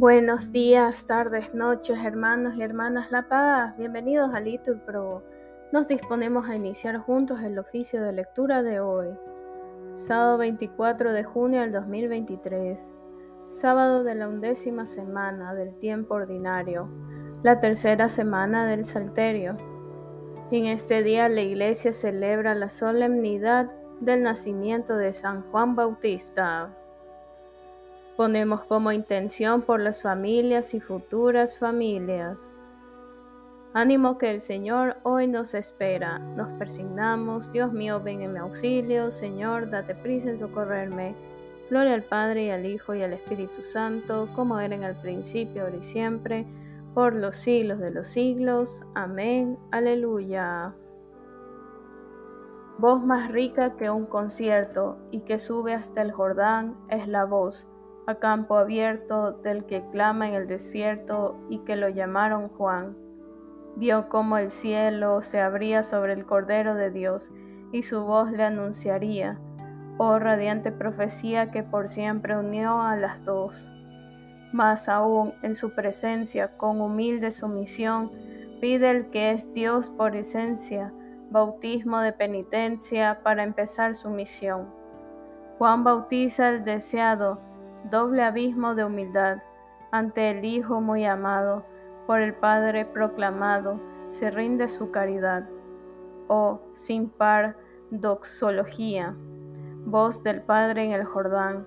Buenos días, tardes, noches, hermanos y hermanas La Paz. Bienvenidos a Litur Pro. Nos disponemos a iniciar juntos el oficio de lectura de hoy, sábado 24 de junio del 2023, sábado de la undécima semana del tiempo ordinario, la tercera semana del Salterio. En este día la iglesia celebra la solemnidad del nacimiento de San Juan Bautista. Ponemos como intención por las familias y futuras familias. Ánimo que el Señor hoy nos espera. Nos persignamos. Dios mío, ven en mi auxilio. Señor, date prisa en socorrerme. Gloria al Padre y al Hijo y al Espíritu Santo, como era en el principio, ahora y siempre, por los siglos de los siglos. Amén. Aleluya. Voz más rica que un concierto y que sube hasta el Jordán es la voz a campo abierto del que clama en el desierto y que lo llamaron Juan. Vio cómo el cielo se abría sobre el Cordero de Dios y su voz le anunciaría, oh radiante profecía que por siempre unió a las dos. Más aún, en su presencia, con humilde sumisión, pide el que es Dios por esencia, bautismo de penitencia para empezar su misión. Juan bautiza el deseado, doble abismo de humildad ante el Hijo muy amado, por el Padre proclamado, se rinde su caridad. Oh, sin par doxología, voz del Padre en el Jordán,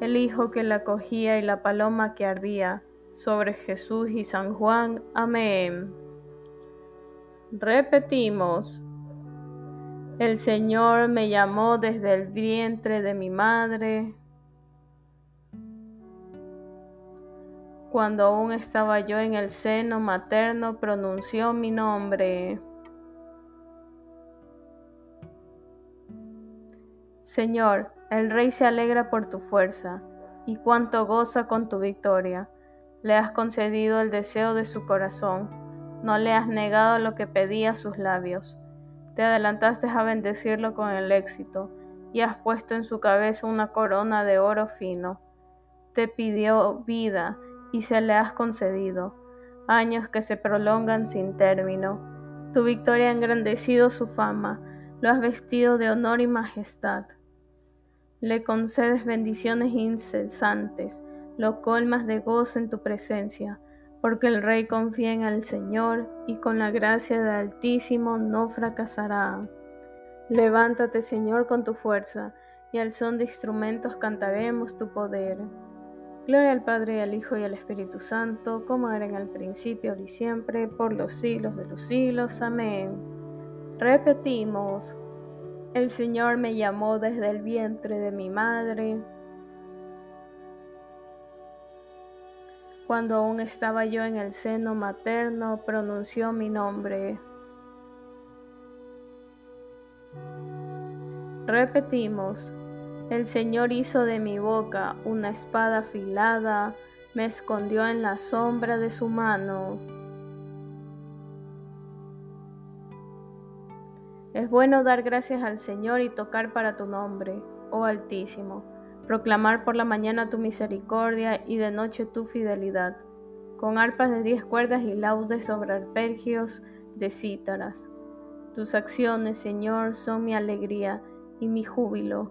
el Hijo que la cogía y la paloma que ardía, sobre Jesús y San Juan. Amén. Repetimos. El Señor me llamó desde el vientre de mi madre. Cuando aún estaba yo en el seno materno, pronunció mi nombre. Señor, el Rey se alegra por tu fuerza, y cuánto goza con tu victoria. Le has concedido el deseo de su corazón, no le has negado lo que pedía sus labios. Te adelantaste a bendecirlo con el éxito, y has puesto en su cabeza una corona de oro fino. Te pidió vida, y se le has concedido, años que se prolongan sin término. Tu victoria ha engrandecido su fama, lo has vestido de honor y majestad. Le concedes bendiciones incesantes, lo colmas de gozo en tu presencia, porque el Rey confía en el Señor y con la gracia del Altísimo no fracasará. Levántate, Señor, con tu fuerza, y al son de instrumentos cantaremos tu poder. Gloria al Padre, al Hijo y al Espíritu Santo, como era en el principio, ahora y siempre, por los siglos de los siglos. Amén. Repetimos, el Señor me llamó desde el vientre de mi madre. Cuando aún estaba yo en el seno materno, pronunció mi nombre. Repetimos, el Señor hizo de mi boca una espada afilada, me escondió en la sombra de su mano. Es bueno dar gracias al Señor y tocar para tu nombre, oh Altísimo, proclamar por la mañana tu misericordia y de noche tu fidelidad, con arpas de diez cuerdas y laudes sobre arpegios de cítaras. Tus acciones, Señor, son mi alegría y mi júbilo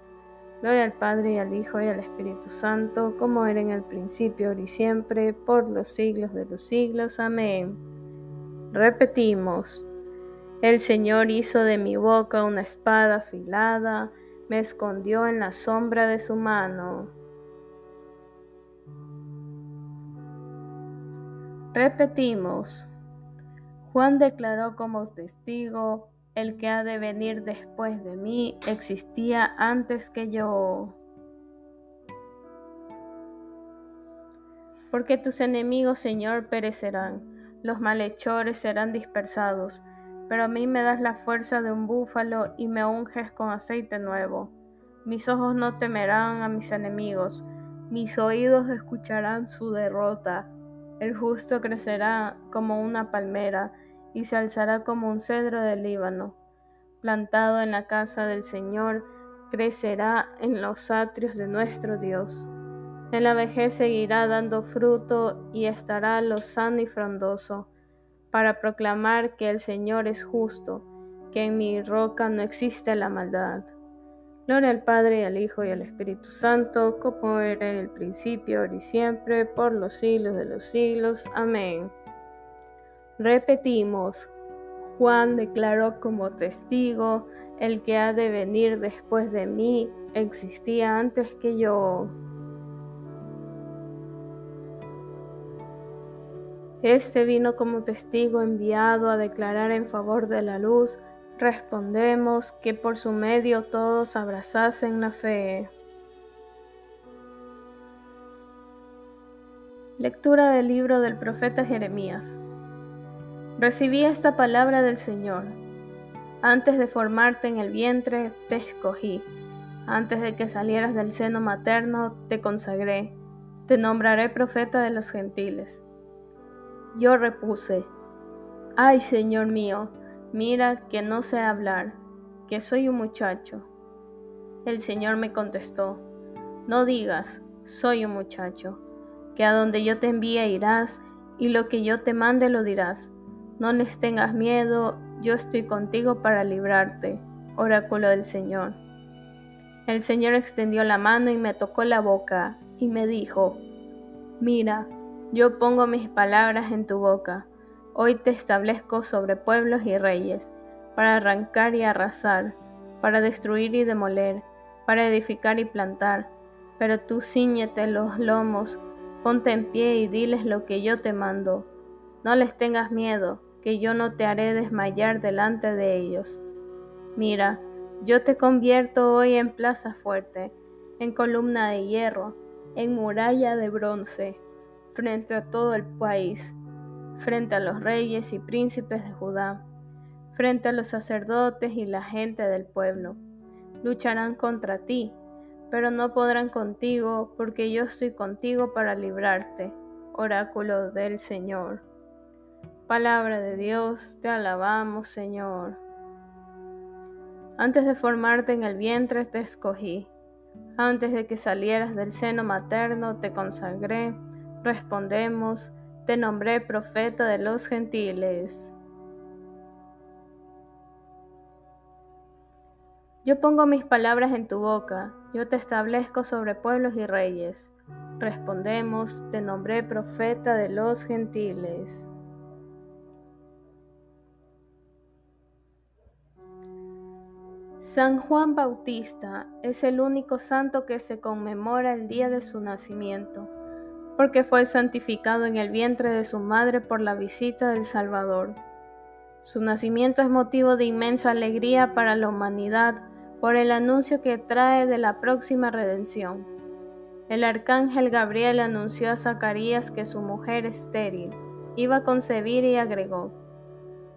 Gloria al Padre y al Hijo y al Espíritu Santo, como era en el principio, ahora y siempre, por los siglos de los siglos. Amén. Repetimos, el Señor hizo de mi boca una espada afilada, me escondió en la sombra de su mano. Repetimos, Juan declaró como testigo, el que ha de venir después de mí existía antes que yo. Porque tus enemigos, Señor, perecerán, los malhechores serán dispersados, pero a mí me das la fuerza de un búfalo y me unges con aceite nuevo. Mis ojos no temerán a mis enemigos, mis oídos escucharán su derrota. El justo crecerá como una palmera y se alzará como un cedro del Líbano. Plantado en la casa del Señor, crecerá en los atrios de nuestro Dios. En la vejez seguirá dando fruto y estará lozano y frondoso para proclamar que el Señor es justo, que en mi roca no existe la maldad. Gloria al Padre, al Hijo y al Espíritu Santo, como era en el principio, ahora y siempre, por los siglos de los siglos. Amén. Repetimos, Juan declaró como testigo, el que ha de venir después de mí existía antes que yo. Este vino como testigo enviado a declarar en favor de la luz. Respondemos que por su medio todos abrazasen la fe. Lectura del libro del profeta Jeremías. Recibí esta palabra del Señor. Antes de formarte en el vientre, te escogí. Antes de que salieras del seno materno, te consagré. Te nombraré profeta de los gentiles. Yo repuse, Ay, Señor mío, mira que no sé hablar, que soy un muchacho. El Señor me contestó, No digas, soy un muchacho, que a donde yo te envíe irás, y lo que yo te mande lo dirás. No les tengas miedo, yo estoy contigo para librarte, oráculo del Señor. El Señor extendió la mano y me tocó la boca, y me dijo, Mira, yo pongo mis palabras en tu boca. Hoy te establezco sobre pueblos y reyes, para arrancar y arrasar, para destruir y demoler, para edificar y plantar. Pero tú ciñete los lomos, ponte en pie y diles lo que yo te mando. No les tengas miedo, que yo no te haré desmayar delante de ellos. Mira, yo te convierto hoy en plaza fuerte, en columna de hierro, en muralla de bronce frente a todo el país, frente a los reyes y príncipes de Judá, frente a los sacerdotes y la gente del pueblo. Lucharán contra ti, pero no podrán contigo, porque yo estoy contigo para librarte. Oráculo del Señor. Palabra de Dios, te alabamos, Señor. Antes de formarte en el vientre te escogí. Antes de que salieras del seno materno te consagré Respondemos, te nombré profeta de los gentiles. Yo pongo mis palabras en tu boca, yo te establezco sobre pueblos y reyes. Respondemos, te nombré profeta de los gentiles. San Juan Bautista es el único santo que se conmemora el día de su nacimiento porque fue santificado en el vientre de su madre por la visita del Salvador. Su nacimiento es motivo de inmensa alegría para la humanidad por el anuncio que trae de la próxima redención. El arcángel Gabriel anunció a Zacarías que su mujer estéril iba a concebir y agregó,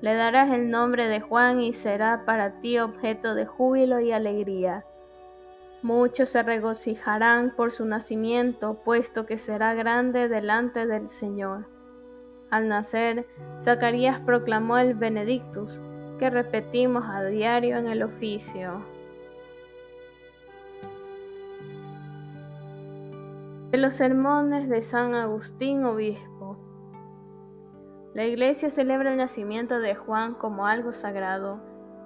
le darás el nombre de Juan y será para ti objeto de júbilo y alegría Muchos se regocijarán por su nacimiento, puesto que será grande delante del Señor. Al nacer, Zacarías proclamó el Benedictus, que repetimos a diario en el oficio. De los sermones de San Agustín Obispo. La Iglesia celebra el nacimiento de Juan como algo sagrado,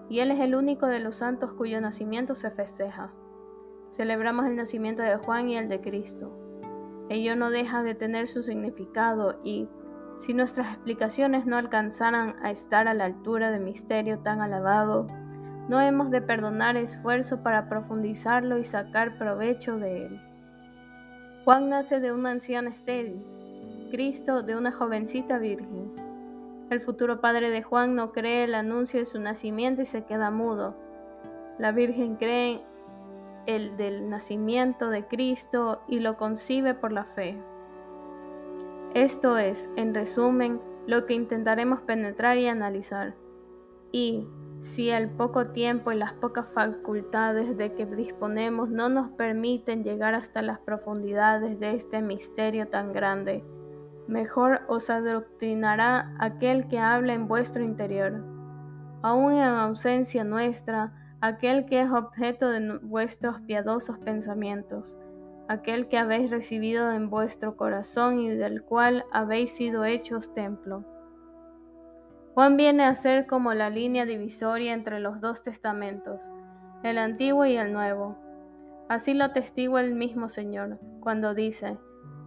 y él es el único de los santos cuyo nacimiento se festeja. Celebramos el nacimiento de Juan y el de Cristo. Ello no deja de tener su significado y, si nuestras explicaciones no alcanzaran a estar a la altura de misterio tan alabado, no hemos de perdonar esfuerzo para profundizarlo y sacar provecho de él. Juan nace de una anciana estéril, Cristo de una jovencita virgen. El futuro padre de Juan no cree el anuncio de su nacimiento y se queda mudo. La Virgen cree el del nacimiento de Cristo y lo concibe por la fe. Esto es, en resumen, lo que intentaremos penetrar y analizar. Y, si el poco tiempo y las pocas facultades de que disponemos no nos permiten llegar hasta las profundidades de este misterio tan grande, mejor os adoctrinará aquel que habla en vuestro interior. Aun en ausencia nuestra, aquel que es objeto de vuestros piadosos pensamientos, aquel que habéis recibido en vuestro corazón y del cual habéis sido hechos templo. Juan viene a ser como la línea divisoria entre los dos testamentos, el antiguo y el nuevo. Así lo atestigua el mismo Señor, cuando dice,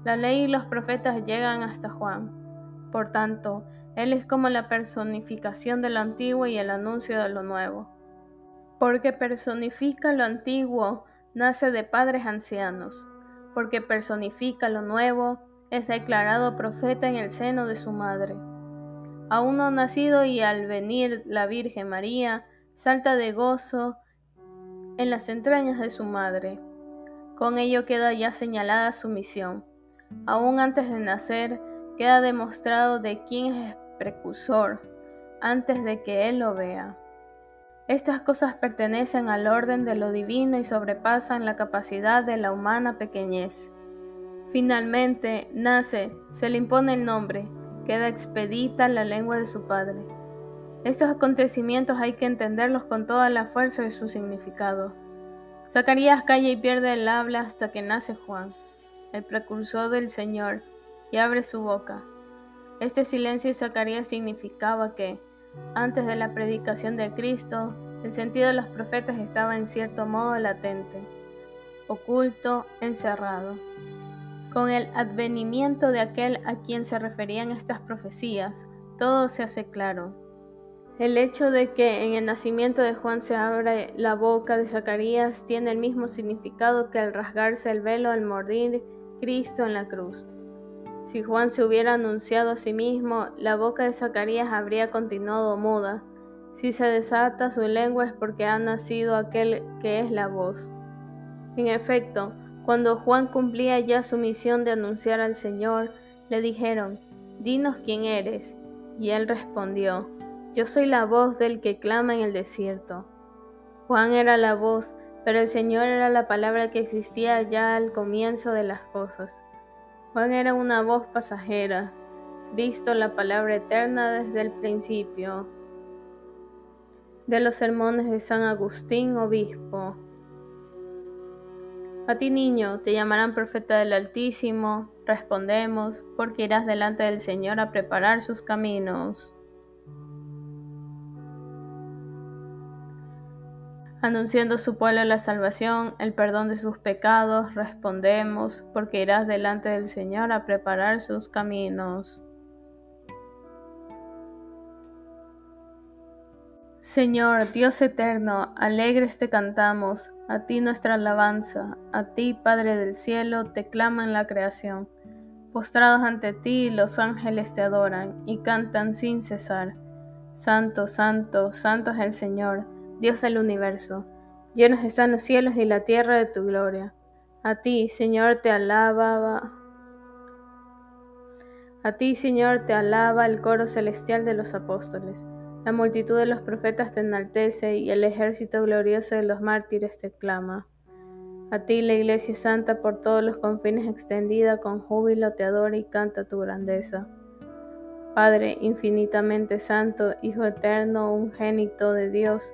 la ley y los profetas llegan hasta Juan. Por tanto, Él es como la personificación de lo antiguo y el anuncio de lo nuevo. Porque personifica lo antiguo, nace de padres ancianos. Porque personifica lo nuevo, es declarado profeta en el seno de su madre aún no nacido y al venir la Virgen María, salta de gozo en las entrañas de su madre. Con ello queda ya señalada su misión. Aún antes de nacer, queda demostrado de quién es precursor, antes de que él lo vea. Estas cosas pertenecen al orden de lo divino y sobrepasan la capacidad de la humana pequeñez. Finalmente, nace, se le impone el nombre, queda expedita la lengua de su padre. Estos acontecimientos hay que entenderlos con toda la fuerza de su significado. Zacarías calla y pierde el habla hasta que nace Juan, el precursor del Señor, y abre su boca. Este silencio de Zacarías significaba que, antes de la predicación de Cristo, el sentido de los profetas estaba en cierto modo latente, oculto, encerrado. Con el advenimiento de aquel a quien se referían estas profecías, todo se hace claro. El hecho de que en el nacimiento de Juan se abre la boca de Zacarías tiene el mismo significado que al rasgarse el velo al morir Cristo en la cruz. Si Juan se hubiera anunciado a sí mismo, la boca de Zacarías habría continuado muda. Si se desata su lengua es porque ha nacido aquel que es la voz. En efecto, cuando Juan cumplía ya su misión de anunciar al Señor, le dijeron, Dinos quién eres. Y él respondió, Yo soy la voz del que clama en el desierto. Juan era la voz, pero el Señor era la palabra que existía ya al comienzo de las cosas. Juan era una voz pasajera, Cristo la palabra eterna desde el principio. De los sermones de San Agustín, obispo. A ti niño te llamarán profeta del Altísimo, respondemos, porque irás delante del Señor a preparar sus caminos. Anunciando a su pueblo la salvación, el perdón de sus pecados, respondemos, porque irás delante del Señor a preparar sus caminos. Señor, Dios eterno, alegres te cantamos, a ti nuestra alabanza, a ti, Padre del cielo, te claman la creación. Postrados ante ti, los ángeles te adoran y cantan sin cesar. Santo, santo, santo es el Señor, Dios del universo. Llenos están los cielos y la tierra de tu gloria. A ti, Señor, te alaba. A ti, Señor, te alaba el coro celestial de los apóstoles. La multitud de los profetas te enaltece y el ejército glorioso de los mártires te clama. A ti la Iglesia Santa por todos los confines extendida con júbilo te adora y canta tu grandeza. Padre infinitamente santo, Hijo eterno, ungénito de Dios,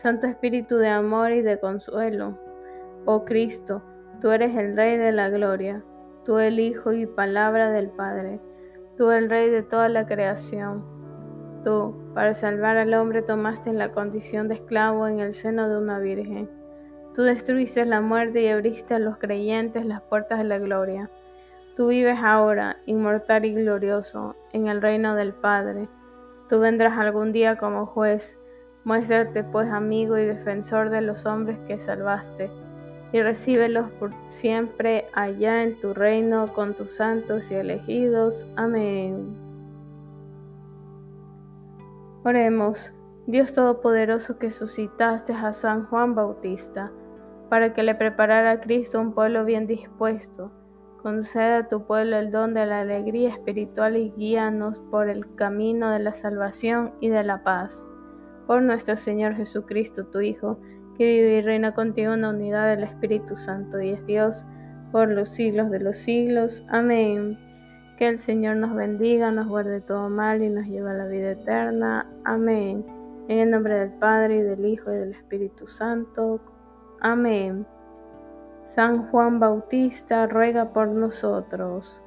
Santo Espíritu de amor y de consuelo. Oh Cristo, tú eres el Rey de la gloria, tú el Hijo y palabra del Padre, tú el Rey de toda la creación Tú, para salvar al hombre, tomaste la condición de esclavo en el seno de una virgen. Tú destruiste la muerte y abriste a los creyentes las puertas de la gloria. Tú vives ahora, inmortal y glorioso, en el reino del Padre. Tú vendrás algún día como juez. Muéstrate pues amigo y defensor de los hombres que salvaste, y recíbelos por siempre allá en tu reino con tus santos y elegidos. Amén. Oremos, Dios Todopoderoso que suscitaste a San Juan Bautista, para que le preparara a Cristo un pueblo bien dispuesto. Conceda a tu pueblo el don de la alegría espiritual y guíanos por el camino de la salvación y de la paz. Por nuestro Señor Jesucristo, tu Hijo, que vive y reina contigo en la unidad del Espíritu Santo y es Dios por los siglos de los siglos. Amén. Que el Señor nos bendiga, nos guarde todo mal y nos lleve a la vida eterna. Amén. En el nombre del Padre y del Hijo y del Espíritu Santo. Amén. San Juan Bautista, ruega por nosotros.